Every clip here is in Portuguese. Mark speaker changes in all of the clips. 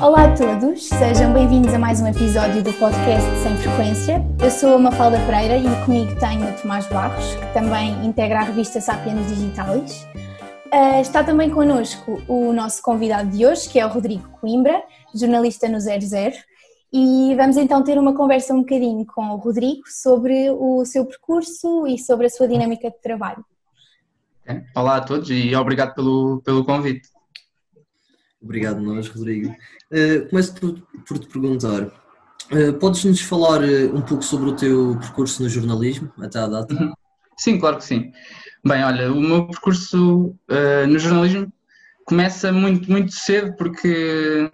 Speaker 1: Olá a todos, sejam bem-vindos a mais um episódio do podcast Sem Frequência. Eu sou a Mafalda Pereira e comigo tenho o Tomás Barros, que também integra a revista Sapiens Digitalis. Uh, está também connosco o nosso convidado de hoje, que é o Rodrigo Coimbra, jornalista no 00, e vamos então ter uma conversa um bocadinho com o Rodrigo sobre o seu percurso e sobre a sua dinâmica de trabalho.
Speaker 2: Olá a todos e obrigado pelo, pelo convite.
Speaker 3: Obrigado nós, Rodrigo. Uh, começo por, por, te perguntar, uh, podes-nos falar uh, um pouco sobre o teu percurso no jornalismo até à data? Uhum.
Speaker 2: Sim, claro que sim. Bem, olha, o meu percurso no jornalismo começa muito, muito cedo porque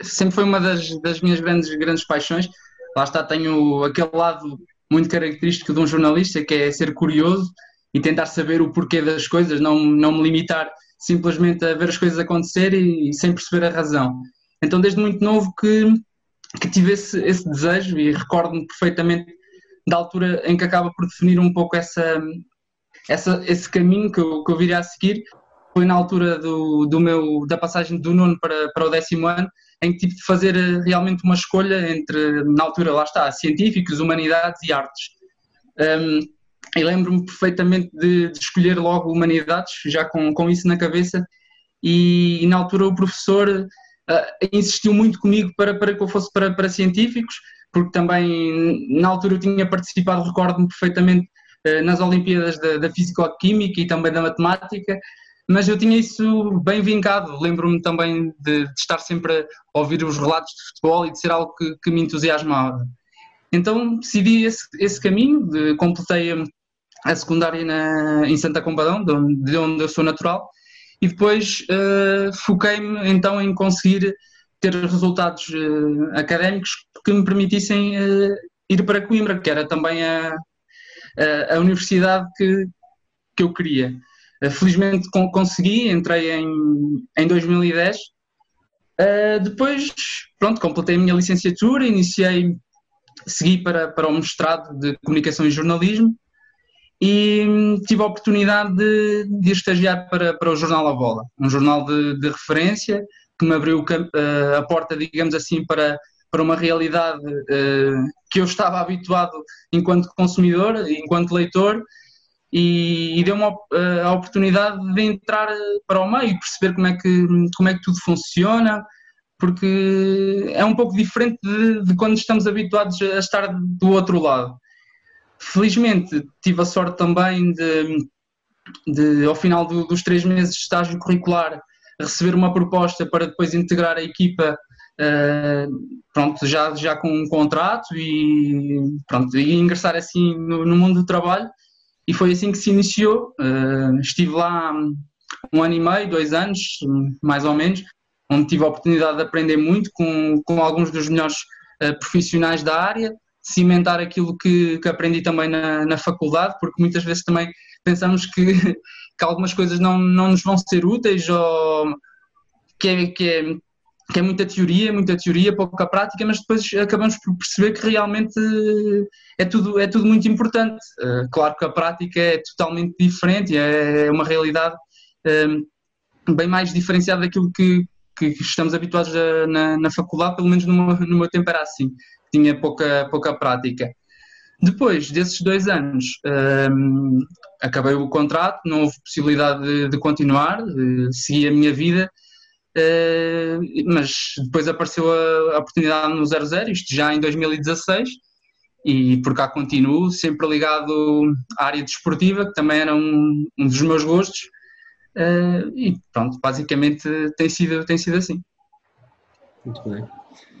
Speaker 2: sempre foi uma das, das minhas grandes, grandes paixões. Lá está, tenho aquele lado muito característico de um jornalista que é ser curioso e tentar saber o porquê das coisas, não, não me limitar simplesmente a ver as coisas acontecer e, e sem perceber a razão. Então, desde muito novo que, que tive esse, esse desejo e recordo-me perfeitamente da altura em que acaba por definir um pouco essa, essa, esse caminho que eu, que eu viria a seguir. Foi na altura do, do meu, da passagem do nono para, para o décimo ano, em que tive de fazer eh, realmente uma escolha entre, na altura, lá está, científicos, humanidades e artes. Um, e lembro-me perfeitamente de, de, escolher logo humanidades, já com, com isso na cabeça, e, e na altura o professor uh, insistiu muito comigo para, para que eu fosse para, para científicos, porque também na altura eu tinha participado, recordo-me perfeitamente, uh, nas Olimpíadas da, da Físico-Química e também da Matemática, mas eu tinha isso bem vincado. Lembro-me também de, de, estar sempre a ouvir os relatos de futebol e de ser algo que, que me entusiasmava. Então decidi esse, esse caminho, de, completei a secundária na, em Santa Combadão, de onde, de onde eu sou natural, e depois uh, foquei-me então em conseguir ter resultados uh, académicos que me permitissem uh, ir para Coimbra, que era também a, a, a universidade que, que eu queria. felizmente consegui, entrei em, em 2010. depois, pronto, completei a minha licenciatura, iniciei, segui para, para o mestrado de Comunicação e Jornalismo, e hum, tive a oportunidade de, de estagiar para, para o Jornal A Bola, um jornal de, de referência que me abriu uh, a porta, digamos assim, para, para uma realidade uh, que eu estava habituado enquanto consumidor, enquanto leitor, e, e deu-me uh, a oportunidade de entrar para o meio e perceber como é que, como é que tudo funciona, porque é um pouco diferente de, de quando estamos habituados a estar do outro lado. Felizmente tive a sorte também de, de ao final do, dos três meses de estágio curricular, receber uma proposta para depois integrar a equipa uh, pronto, já, já com um contrato e, pronto, e ingressar assim no, no mundo do trabalho. E foi assim que se iniciou. Uh, estive lá um ano e meio, dois anos, mais ou menos, onde tive a oportunidade de aprender muito com, com alguns dos melhores uh, profissionais da área cimentar aquilo que, que aprendi também na, na faculdade, porque muitas vezes também pensamos que, que algumas coisas não, não nos vão ser úteis ou que é, que é, que é muita teoria, muita teoria, pouca prática, mas depois acabamos por perceber que realmente é tudo, é tudo muito importante. Eh, claro que a prática é totalmente diferente, é uma realidade eh, bem mais diferenciada daquilo que, que estamos habituados a, na, na faculdade, pelo menos no meu, no meu tempo era assim tinha pouca, pouca prática. Depois desses dois anos, um, acabei o contrato, não houve possibilidade de, de continuar, de seguir a minha vida, uh, mas depois apareceu a, a, oportunidade no 00, isto já em 2016, e por cá continuo, sempre ligado à área desportiva, que também era um, um dos meus gostos, uh, e pronto, basicamente tem sido, tem sido assim.
Speaker 3: Muito bem.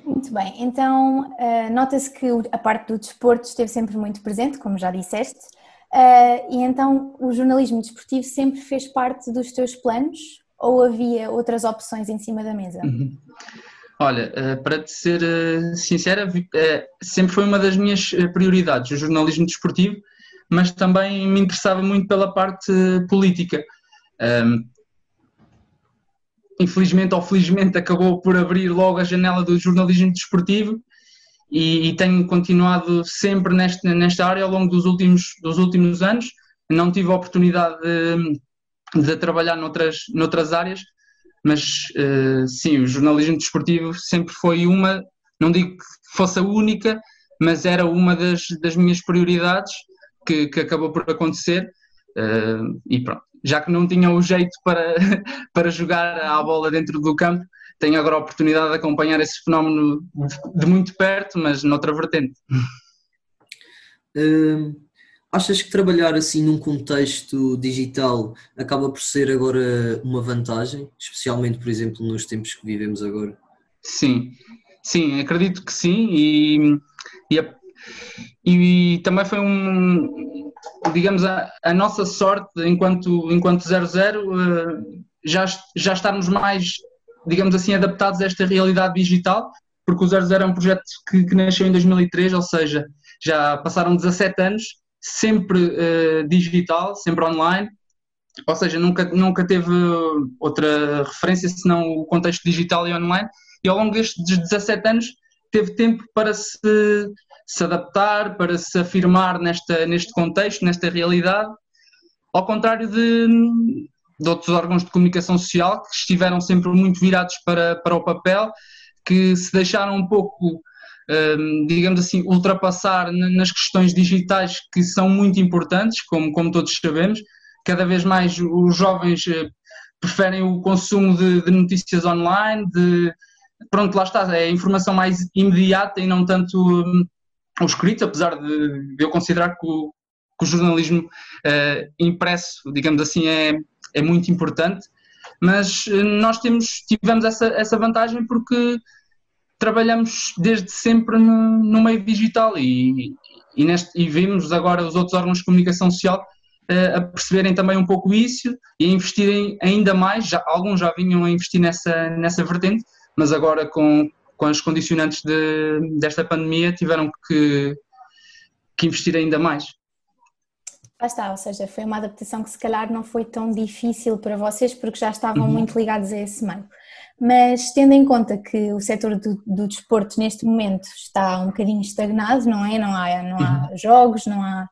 Speaker 1: Muito bem, então uh, nota-se que a parte do desporto esteve sempre muito presente, como já disseste, uh, e então o jornalismo desportivo sempre fez parte dos teus planos ou havia outras opções em cima da mesa?
Speaker 2: Uhum. Olha, uh, para te ser sincera, sempre foi uma das minhas prioridades, o jornalismo desportivo, mas também me interessava muito pela parte política. Um, infelizmente ou felizmente acabou por abrir logo a janela do jornalismo desportivo e, e tenho continuado sempre nesta, nesta área ao longo dos últimos, dos últimos anos. Não tive a oportunidade de, de trabalhar noutras, noutras áreas, mas uh, sim, o jornalismo desportivo sempre foi uma, não digo que fosse a única, mas era uma das, das minhas prioridades que, que acabou por acontecer uh, e pronto. Já que não tinha o jeito para, para jogar a bola dentro do campo, tenho agora a oportunidade de acompanhar esse fenómeno de, muito perto, mas noutra vertente.
Speaker 3: Uh, achas que trabalhar assim num contexto digital acaba por ser agora uma vantagem, especialmente, por exemplo, nos tempos que vivemos agora?
Speaker 2: Sim, sim, acredito que sim e, e, e também foi um, digamos, a, a, nossa sorte enquanto, enquanto 00 uh, já, já estarmos mais, digamos assim, adaptados a esta realidade digital, porque o 00 é um projeto que, que nasceu em 2003, ou seja, já passaram 17 anos, sempre uh, digital, sempre online, ou seja, nunca, nunca teve outra referência senão o contexto digital e online, e ao longo destes 17 anos teve tempo para se, se adaptar, para se afirmar nesta, neste contexto, nesta realidade, ao contrário de, de outros órgãos de comunicação social que estiveram sempre muito virados para, para o papel, que se deixaram um pouco Hum, digamos assim, ultrapassar nas questões digitais que são muito importantes, como, como todos sabemos. Cada vez mais os jovens eh, preferem o consumo de, de notícias online, de, pronto, lá está, é informação mais imediata e não tanto um, o escrito, apesar de, eu considerar que o, que o jornalismo uh, impresso, digamos assim, é, é muito importante, mas uh, nós temos, tivemos essa, essa vantagem porque trabalhamos desde sempre no, no meio digital e, e, neste, e vimos agora os outros órgãos de comunicação social uh, a perceberem também um pouco isso e a investirem ainda mais, já, alguns já vinham a investir nessa, nessa vertente, mas agora com, com as condicionantes de, desta pandemia tiveram que, que investir ainda mais.
Speaker 1: Ah está, ou seja, foi uma adaptação que se calhar não foi tão difícil para vocês porque já estavam uhum. muito ligados a esse meio mas tendo em conta que o setor do, do, desporto neste momento está um bocadinho estagnado, não é? Não há, não há uhum. jogos, não há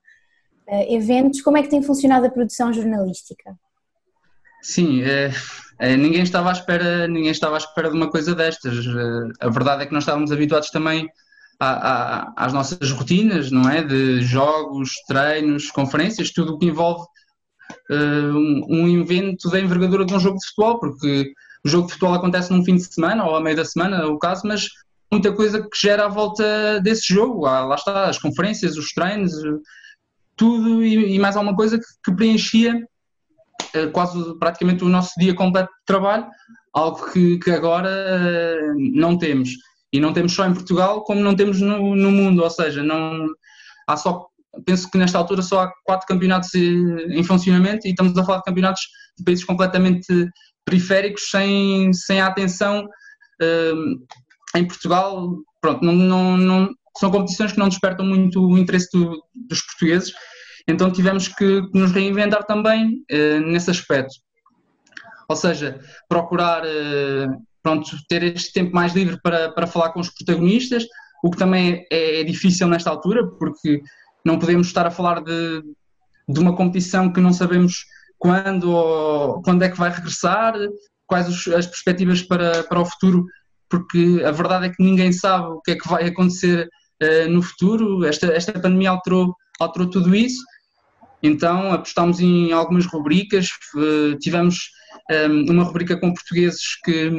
Speaker 1: uh, eventos, como é que tem funcionado a produção jornalística?
Speaker 2: Sim, é, ninguém estava à espera, ninguém estava à espera de uma coisa destas. Eh, a verdade é que nós estávamos habituados também a, a, às nossas rotinas, não é? De jogos, treinos, conferências, tudo o que envolve uh, um, um evento da envergadura de um jogo de futebol, porque o jogo de futebol acontece num fim de semana ou a meio da semana, é o caso, mas muita coisa que gera à volta desse jogo. Ah, lá está, as conferências, os treinos, tudo e, e mais alguma coisa que, que preenchia eh, quase praticamente o nosso dia completo de trabalho, algo que, que agora eh, não temos. E não temos só em Portugal, como não temos no, no mundo, ou seja, não há só penso que nesta altura só há quatro campeonatos em funcionamento e estamos a falar de campeonatos de países completamente periféricos sem, sem a atenção em Portugal. Pronto, não, não, não, são competições que não despertam muito o interesse do, dos portugueses, então tivemos que nos reinventar também uh, nesse aspecto. Ou seja, procurar uh, pronto, ter este tempo mais livre para, para falar com os protagonistas, o que também é, é difícil nesta altura, porque não podemos estar a falar de, de uma competição que não sabemos quando, quando é que vai regressar, quais as perspectivas para, para o futuro, porque a verdade é que ninguém sabe o que é que vai acontecer uh, no futuro. Esta, esta pandemia alterou, alterou tudo isso. Então apostámos em algumas rubricas, uh, tivemos ehm, uma rubrica com portugueses que,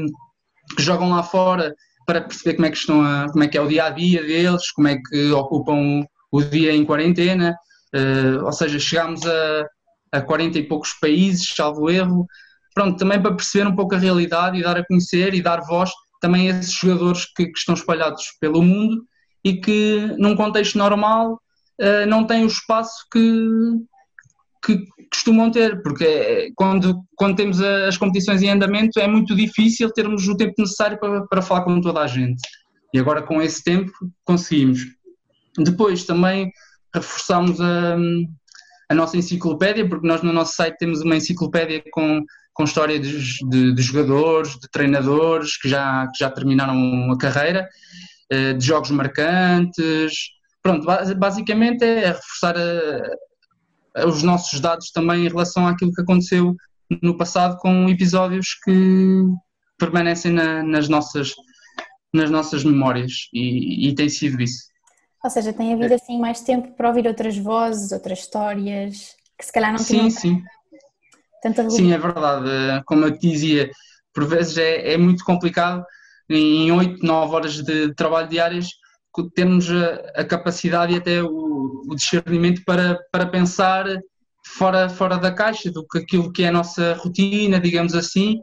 Speaker 2: que, jogam lá fora para perceber como é que estão a, como é que é o dia a dia deles, como é que ocupam o dia em quarentena, uh, ou seja, chegámos a, a 40 e poucos países, salvo erro. Pronto, também para perceber um pouco a realidade e dar a conhecer e dar voz também a esses jogadores que, que estão espalhados pelo mundo e que num contexto normal uh, não têm o espaço que, que costumam ter, porque é, quando, quando temos as competições em andamento é muito difícil termos o tempo necessário para, para falar com toda a gente. E agora com esse tempo conseguimos. Depois também reforçamos a, a nossa enciclopédia, porque nós no nosso site temos uma enciclopédia com, com história de, de, de jogadores, de treinadores que já, que já terminaram a carreira, eh, de jogos marcantes. Pronto, basicamente é reforçar a os nossos dados também em relação àquilo que aconteceu no passado com episódios que, permanecem na, nas, nossas, nas nossas memórias e, e tem sido isso.
Speaker 1: Ou seja, tem havido assim mais tempo para ouvir outras vozes, outras histórias que se calhar não
Speaker 2: tinham. Sim, sim. Sim, é verdade. Como eu te dizia, por vezes é, é muito complicado em 8, 9 horas de trabalho diárias termos a, a capacidade e até o, o, discernimento para, para pensar fora, fora da caixa do que aquilo que é a nossa rotina, digamos assim,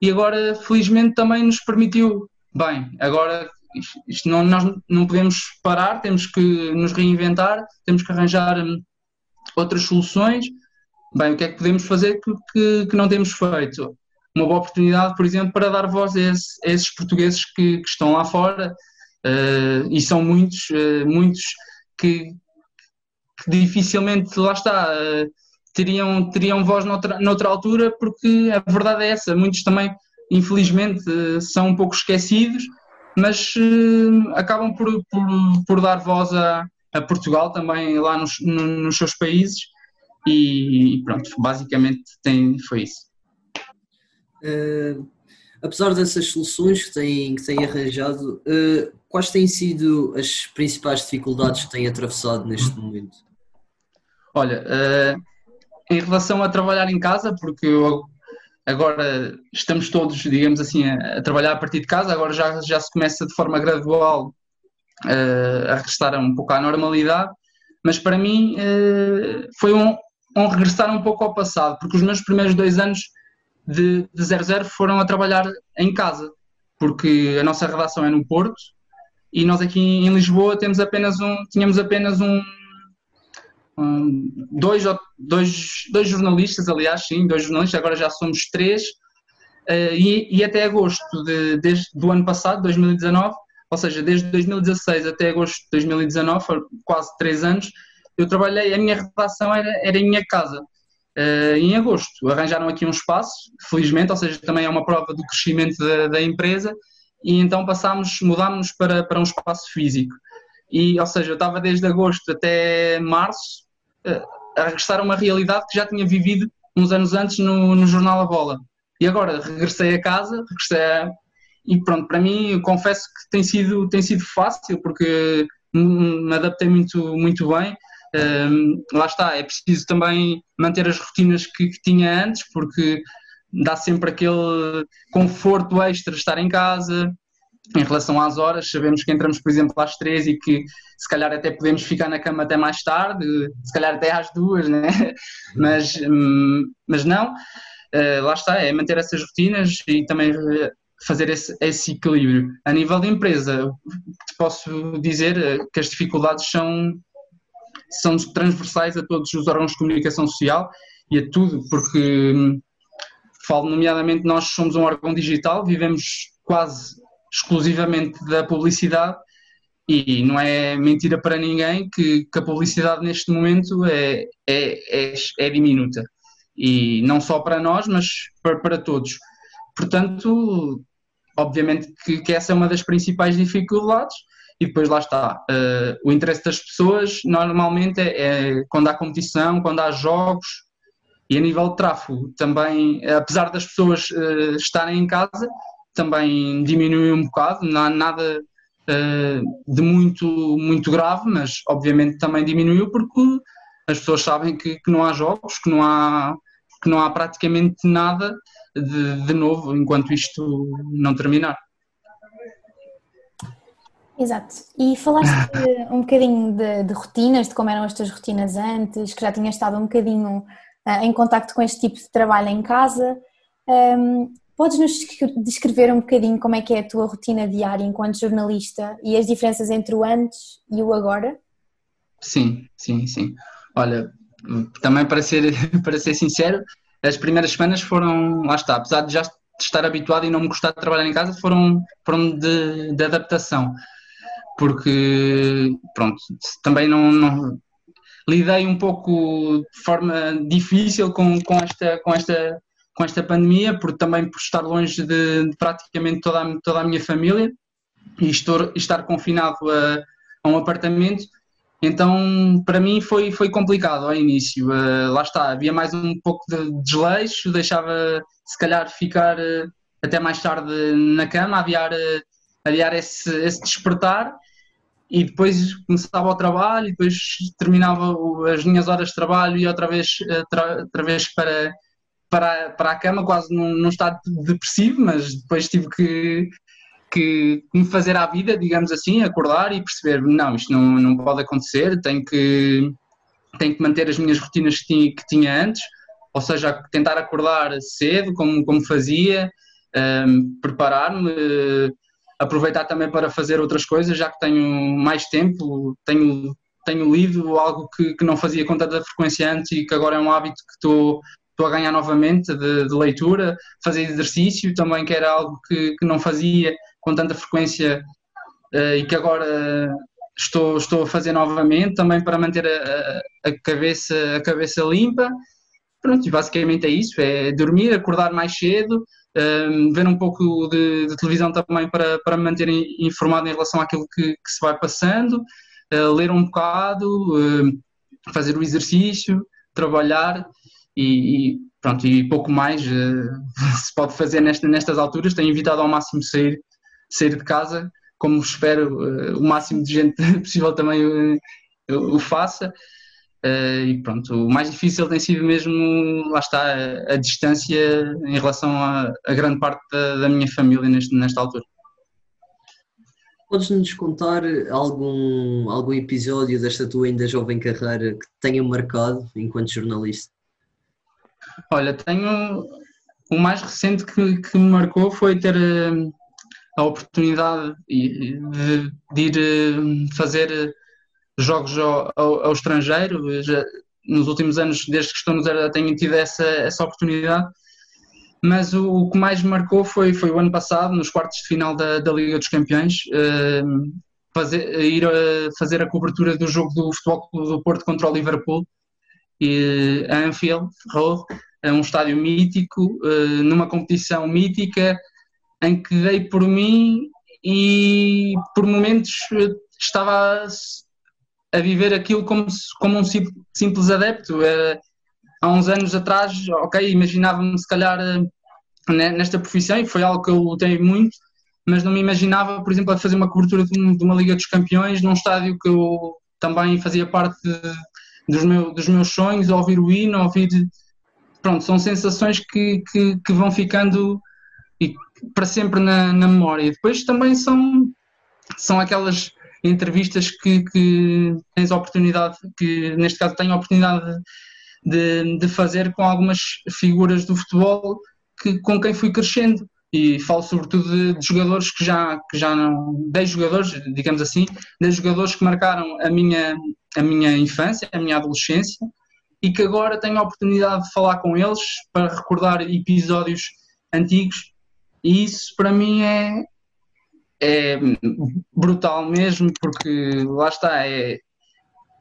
Speaker 2: e agora felizmente também nos permitiu, bem, agora isto não, nós não podemos parar, temos que nos reinventar, temos que arranjar hum, outras soluções. Bem, o que é que podemos fazer que, que, que não temos feito? Uma boa oportunidade, por exemplo, para dar voz a, a esses portugueses que, que, estão lá fora, uh, e são muitos, uh, muitos que, que, dificilmente, lá está, uh, teriam, teriam voz noutra, noutra altura, porque a verdade é essa, muitos também, infelizmente, são um pouco esquecidos, mas acabam por, por, por, dar voz a, a Portugal também lá nos, nos seus países e, pronto, basicamente tem, foi isso.
Speaker 3: Uh, apesar dessas soluções que têm, que têm arranjado, uh, quais têm sido as principais dificuldades que têm atravessado neste momento?
Speaker 2: Olha, em relação a trabalhar em casa, porque agora estamos todos, digamos assim, a, trabalhar a partir de casa, agora já, já se começa de forma gradual uh, a regressar um pouco à normalidade, mas para mim uh, foi um, um, regressar um pouco ao passado, porque os meus primeiros dois anos de, de 00 foram a trabalhar em casa, porque a nossa redação é no Porto e nós aqui em Lisboa temos apenas um, tínhamos apenas um, um, dois, dois, dois jornalistas, aliás, sim, dois jornalistas, agora já somos três, uh, e, e, até agosto de, desde, do ano passado, 2019, ou seja, desde 2016 até agosto de 2019, foram quase três anos, eu trabalhei, a minha redação era, era em minha casa. Uh, em agosto arranjaram aqui um espaço, felizmente, ou seja, também é uma prova do crescimento da, da empresa, e então passámos, mudámos para, para um espaço físico. E, ou seja, eu estava desde agosto até março a regressar a uma realidade que já tinha vivido uns anos antes no, no jornal A Bola. E agora regressei a casa, regressei a, e pronto, para mim confesso que tem sido, tem sido fácil porque me adaptei muito, muito bem. Um, lá está, é preciso também manter as rotinas que, que, tinha antes, porque dá sempre aquele conforto extra de estar em casa, em relação às horas, sabemos que entramos, por exemplo, às três e que se calhar até podemos ficar na cama até mais tarde, se calhar até às duas, né? mas, hum, mas não, uh, lá está, é manter essas rotinas e também eh, fazer esse, esse equilíbrio. A nível de empresa, te posso dizer eh, que as dificuldades são, são transversais a todos os órgãos de comunicação social e a tudo, porque hum, falo nomeadamente nós somos um órgão digital, vivemos quase exclusivamente da publicidade e não é mentira para ninguém que, que a publicidade neste momento é, é, é, é, diminuta e não só para nós, mas para, para todos. Portanto, obviamente que, que, essa é uma das principais dificuldades e depois lá está. Uh, o interesse das pessoas normalmente é, é, quando há competição, quando há jogos e a nível de tráfego também, apesar das pessoas uh, estarem em casa, também diminuiu um bocado, não há nada uh, de muito, muito grave, mas obviamente também diminuiu porque as pessoas sabem que, que não há jogos, que não há, que não há praticamente nada de, de novo enquanto isto não terminar.
Speaker 1: Exato. E falaste um bocadinho de, de, rotinas, de como eram as tuas rotinas antes, que já tinhas estado um bocadinho em contacto com este tipo de trabalho em casa. Podes nos descrever um bocadinho como é que é a tua rotina diária enquanto jornalista e as diferenças entre o antes e o agora?
Speaker 2: Sim, sim, sim. Olha, também para ser, para ser sincero, as primeiras semanas foram, lá está, apesar de já estar habituado e não me gostar de trabalhar em casa, foram, foram de, de adaptação. Porque, pronto, também não, não lidei um pouco de forma difícil com, com, esta, com esta com esta pandemia, porque também por estar longe de, de praticamente toda a, toda a minha família e estou, estar confinado a, a, um apartamento, então para mim foi, foi complicado ao início. Uh, lá está, havia mais um pouco de desleixo, deixava se calhar ficar uh, até mais tarde na cama, a adiar, a adiar esse, esse despertar e depois começava o trabalho e depois terminava as minhas horas de trabalho e outra vez, outra vez para, para, para a cama, quase num, num estado depressivo, mas depois tive que, que me fazer à vida, digamos assim, acordar e perceber, não, isto não, não pode acontecer, tenho que, tenho que manter as minhas rotinas que tinha, que tinha antes, ou seja, tentar acordar cedo, como, como fazia, um, preparar-me, aproveitar também para fazer outras coisas, já que tenho mais tempo, tenho, tenho lido algo que, que não fazia com tanta frequência antes e que agora é um hábito que estou, estou a ganhar novamente de, de leitura, fazer exercício também, que era algo que, que não fazia com tanta frequência uh, e que agora estou, estou a fazer novamente também para manter a, a, cabeça, a cabeça limpa. Pronto, e basicamente é isso, é dormir, acordar mais cedo, um, ver um pouco de, de, televisão também para, para me manter informado em relação àquilo que, que se vai passando, uh, ler um bocado, uh, fazer o exercício, trabalhar e, e, pronto, e pouco mais uh, se pode fazer nesta, nestas alturas. Tenho evitado ao máximo sair, sair de casa, como espero o máximo de gente possível também o faça. Uh, e pronto, o mais difícil tem sido mesmo, lá está, a, a distância em relação a, a grande parte da, da, minha família neste, nesta altura.
Speaker 3: Podes-nos contar algum, algum episódio desta tua ainda jovem carreira que tenha marcado enquanto jornalista?
Speaker 2: Olha, tenho. O mais recente que, que me marcou foi ter uh, a oportunidade de, de ir uh, fazer jogos ao, ao, ao estrangeiro. Já, nos últimos anos, desde que estou no Zero, tenho tido essa, essa oportunidade. Mas o, o, que mais marcou foi, foi o ano passado, nos quartos de final da, da Liga dos Campeões, uh, fazer, ir a fazer a cobertura do jogo do Futebol do Porto contra o Liverpool. E, a Anfield Road, é um estádio mítico, uh, numa competição mítica, em que dei por mim e por momentos estava a viver aquilo como, como um simples adepto. Era, há uns anos atrás, ok, imaginava-me se calhar eh, nesta profissão e foi algo que eu lutei muito, mas não me imaginava, por exemplo, a fazer uma cobertura de uma Liga dos Campeões num estádio que eu também fazia parte de, dos, meu, dos meus sonhos, ouvir o hino, ouvir. Pronto, são sensações que, que, que vão ficando e para sempre na, na memória. Depois também são, são aquelas entrevistas que, que tens a oportunidade, que neste caso tenho a oportunidade de, de fazer com algumas figuras do futebol que, com quem fui crescendo. E falo sobretudo de, de, jogadores que já, que já não. 10 jogadores, digamos assim, 10 jogadores que marcaram a minha, a minha infância, a minha adolescência, e que agora tenho a oportunidade de falar com eles para recordar episódios antigos. E isso para mim é, é brutal mesmo, porque lá está, é,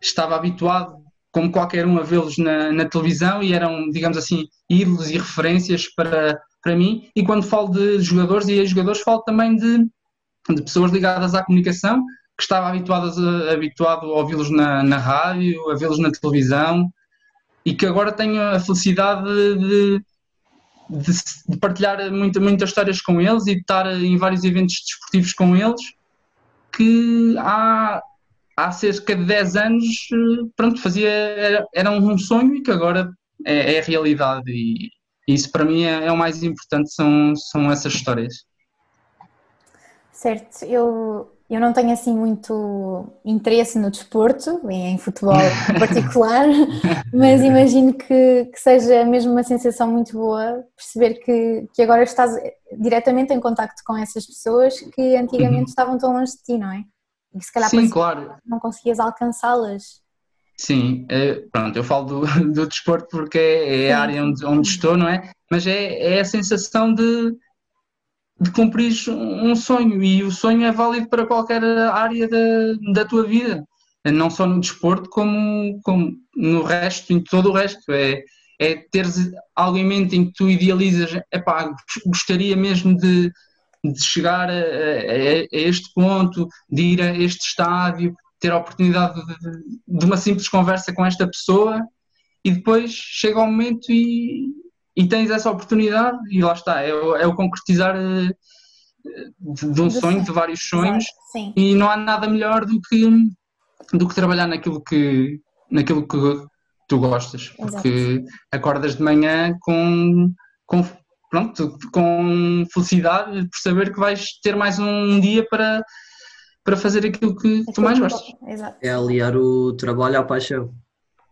Speaker 2: estava habituado, como qualquer um, a vê-los na, na, televisão e eram, digamos assim, ídolos e referências para, para mim. E quando falo de jogadores e ex-jogadores, falo também de, de pessoas ligadas à comunicação, que estava habituadas a, habituado a ouvi-los na, na rádio, a vê-los na televisão, e que agora tenho a felicidade de, de, de, partilhar muita, muitas histórias com eles e de estar em vários eventos desportivos com eles que há, há cerca de 10 anos pronto, fazia, era, era um sonho e que agora é, é realidade e, isso para mim é, é, o mais importante, são, são essas histórias.
Speaker 1: Certo, eu eu não tenho assim muito interesse no desporto, em futebol em particular, mas imagino que, que, seja mesmo uma sensação muito boa perceber que, que agora estás diretamente em contacto com essas pessoas que antigamente uhum. estavam tão longe de ti, não é?
Speaker 2: E se calhar Sim, claro.
Speaker 1: não conseguias alcançá-las.
Speaker 2: Sim, é, pronto, eu falo do, do desporto porque é, é a área onde, onde estou, não é? Mas é, é a sensação de de cumprir um sonho. E o sonho é válido para qualquer área da, da tua vida, não só no desporto como, como no resto, em todo o resto. É, é teres algo em mente em que tu idealizas, epá, gostaria mesmo de, de chegar a, a, a, este ponto, de ir a este estádio, ter a oportunidade de, de uma simples conversa com esta pessoa. E depois chega o momento e, e tens essa oportunidade e lá está, é, o, é o concretizar de, de um sonho, de vários sonhos e não há nada melhor do que, do que trabalhar naquilo que, naquilo que tu gostas, porque Exato. acordas de manhã com, com, pronto, com felicidade por saber que vais ter mais um dia para, para fazer aquilo que tu mais gostas.
Speaker 3: Exato. É aliar o trabalho à paixão.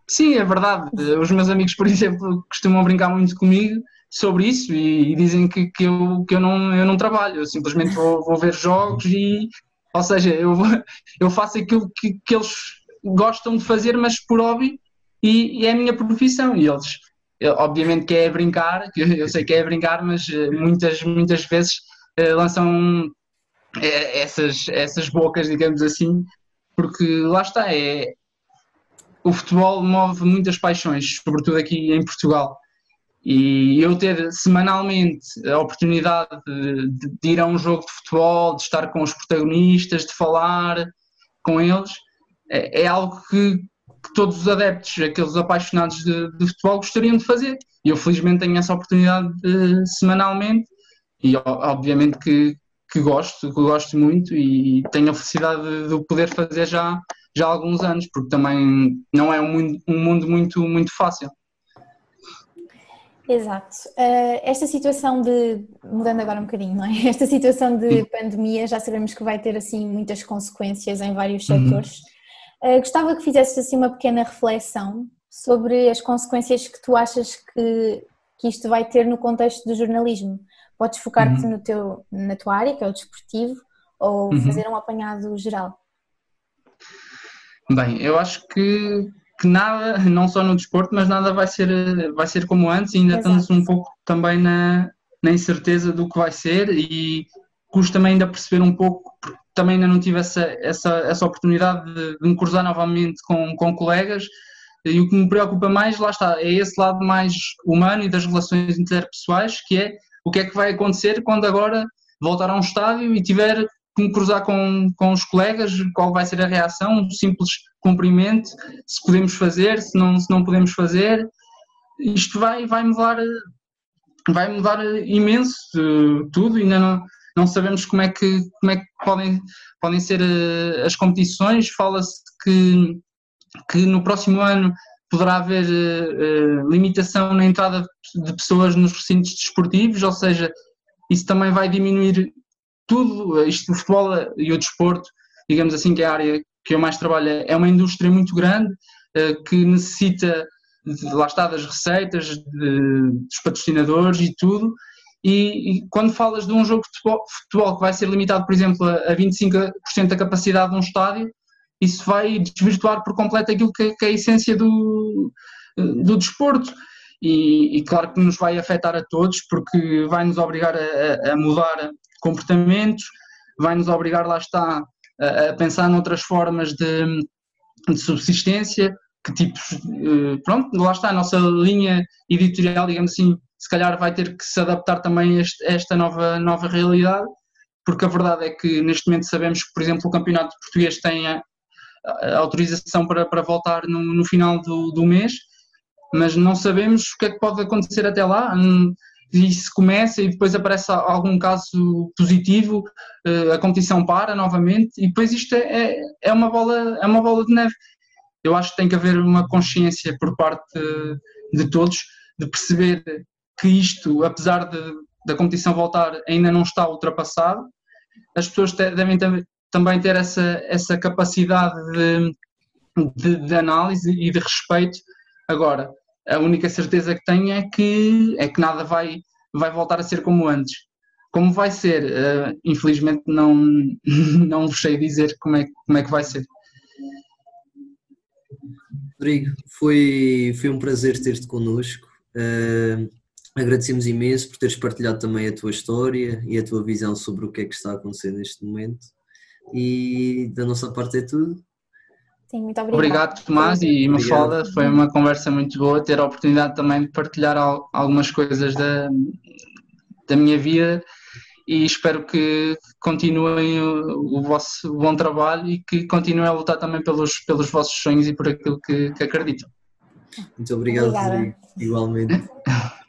Speaker 2: Sim, é verdade. Os meus amigos, por exemplo, costumam brincar muito comigo sobre isso e, e dizem que, que, eu, que eu, não, eu não trabalho, eu simplesmente vou, vou ver jogos e, ou seja, eu, eu faço aquilo que, que eles gostam de fazer, mas por hobby e, e é a minha profissão. E eles, obviamente que é brincar, eu sei que é brincar, mas eh, muitas, muitas vezes eh, lançam eh, essas, essas bocas, digamos assim, porque lá está, é, o futebol move muitas paixões, sobretudo aqui em Portugal. E eu ter semanalmente a oportunidade de, de, ir a um jogo de futebol, de estar com os protagonistas, de falar com eles, é, é algo que, que, todos os adeptos, aqueles apaixonados de, de, futebol, gostariam de fazer. E eu felizmente tenho essa oportunidade de, semanalmente e obviamente que, que gosto, que gosto muito e tenho a felicidade de, de o poder fazer já já há alguns anos, porque também não é um mundo, um mundo muito, muito fácil.
Speaker 1: Exato. Uh, esta situação de, mudando agora um bocadinho, não é? Esta situação de Sim. pandemia já sabemos que vai ter assim muitas consequências em vários uhum. setores. Uh, gostava que fizesses assim uma pequena reflexão sobre as consequências que tu achas que, que isto vai ter no contexto do jornalismo. Podes focar-te uhum. no teu, na tua área, que é o desportivo, ou uhum. fazer um apanhado geral.
Speaker 2: Bem, eu acho que, que nada, não só no desporto, mas nada vai ser, vai ser como antes, ainda Exato. estamos um pouco também na, na incerteza do que vai ser e custa-me ainda perceber um pouco, porque também ainda não tive essa, essa, essa oportunidade de, de me cruzar novamente com, com colegas e o que me preocupa mais, lá está, é esse lado mais humano e das relações interpessoais, que é o que é que vai acontecer quando agora voltar a um estádio e tiver me cruzar com, com os colegas, qual vai ser a reação, um simples cumprimento, se podemos fazer, se não, se não podemos fazer. Isto vai, vai mudar vai mudar imenso uh, tudo, ainda não, não sabemos como é que, como é que podem, podem ser uh, as competições, fala-se que, que no próximo ano poderá haver uh, limitação na entrada de pessoas nos recintos desportivos, ou seja, isso também vai diminuir tudo, isto do futebol e o desporto, digamos assim, que é a área que eu mais trabalho, é uma indústria muito grande eh, que necessita, de, lá está, das receitas, de, dos patrocinadores e tudo. E, e, quando falas de um jogo de futebol, futebol, que vai ser limitado, por exemplo, a 25% da capacidade de um estádio, isso vai desvirtuar por completo aquilo que, que é a essência do, do desporto. E, e, claro que nos vai afetar a todos, porque vai nos obrigar a, a mudar comportamentos, vai nos obrigar, lá está, a, pensar noutras formas de, de subsistência, que tipos, eh, pronto, lá está, a nossa linha editorial, digamos assim, se calhar vai ter que se adaptar também a, esta nova, nova realidade, porque a verdade é que neste momento sabemos que, por exemplo, o campeonato português tem a, autorização para, para voltar no, no final do, do mês, mas não sabemos o que é que pode acontecer até lá e se começa e depois aparece algum caso positivo, eh, a competição para novamente e depois isto é, é, uma, bola, é uma bola de neve. Eu acho que tem que haver uma consciência por parte de todos de perceber que isto, apesar de, da competição voltar, ainda não está ultrapassado. As pessoas devem também ter essa, essa capacidade de, de, de análise e de respeito. Agora, a única certeza que tenho é que, é que nada vai, vai voltar a ser como antes. Como vai ser, uh, infelizmente não, não sei dizer como é, como é que vai ser.
Speaker 3: Rodrigo, foi, foi um prazer ter-te connosco. Uh, agradecemos imenso por teres partilhado também a tua história e a tua visão sobre o que é que está a acontecer neste momento. E da nossa parte é tudo.
Speaker 1: Sim, muito obrigado.
Speaker 2: Obrigado, Tomás e Mafalda. Foi uma conversa muito boa ter a oportunidade também de partilhar algumas coisas da, da minha vida e espero que continuem o, o, vosso bom trabalho e que continuem a lutar também pelos, pelos vossos sonhos e por aquilo que, que acreditam.
Speaker 3: Muito obrigado, Igualmente.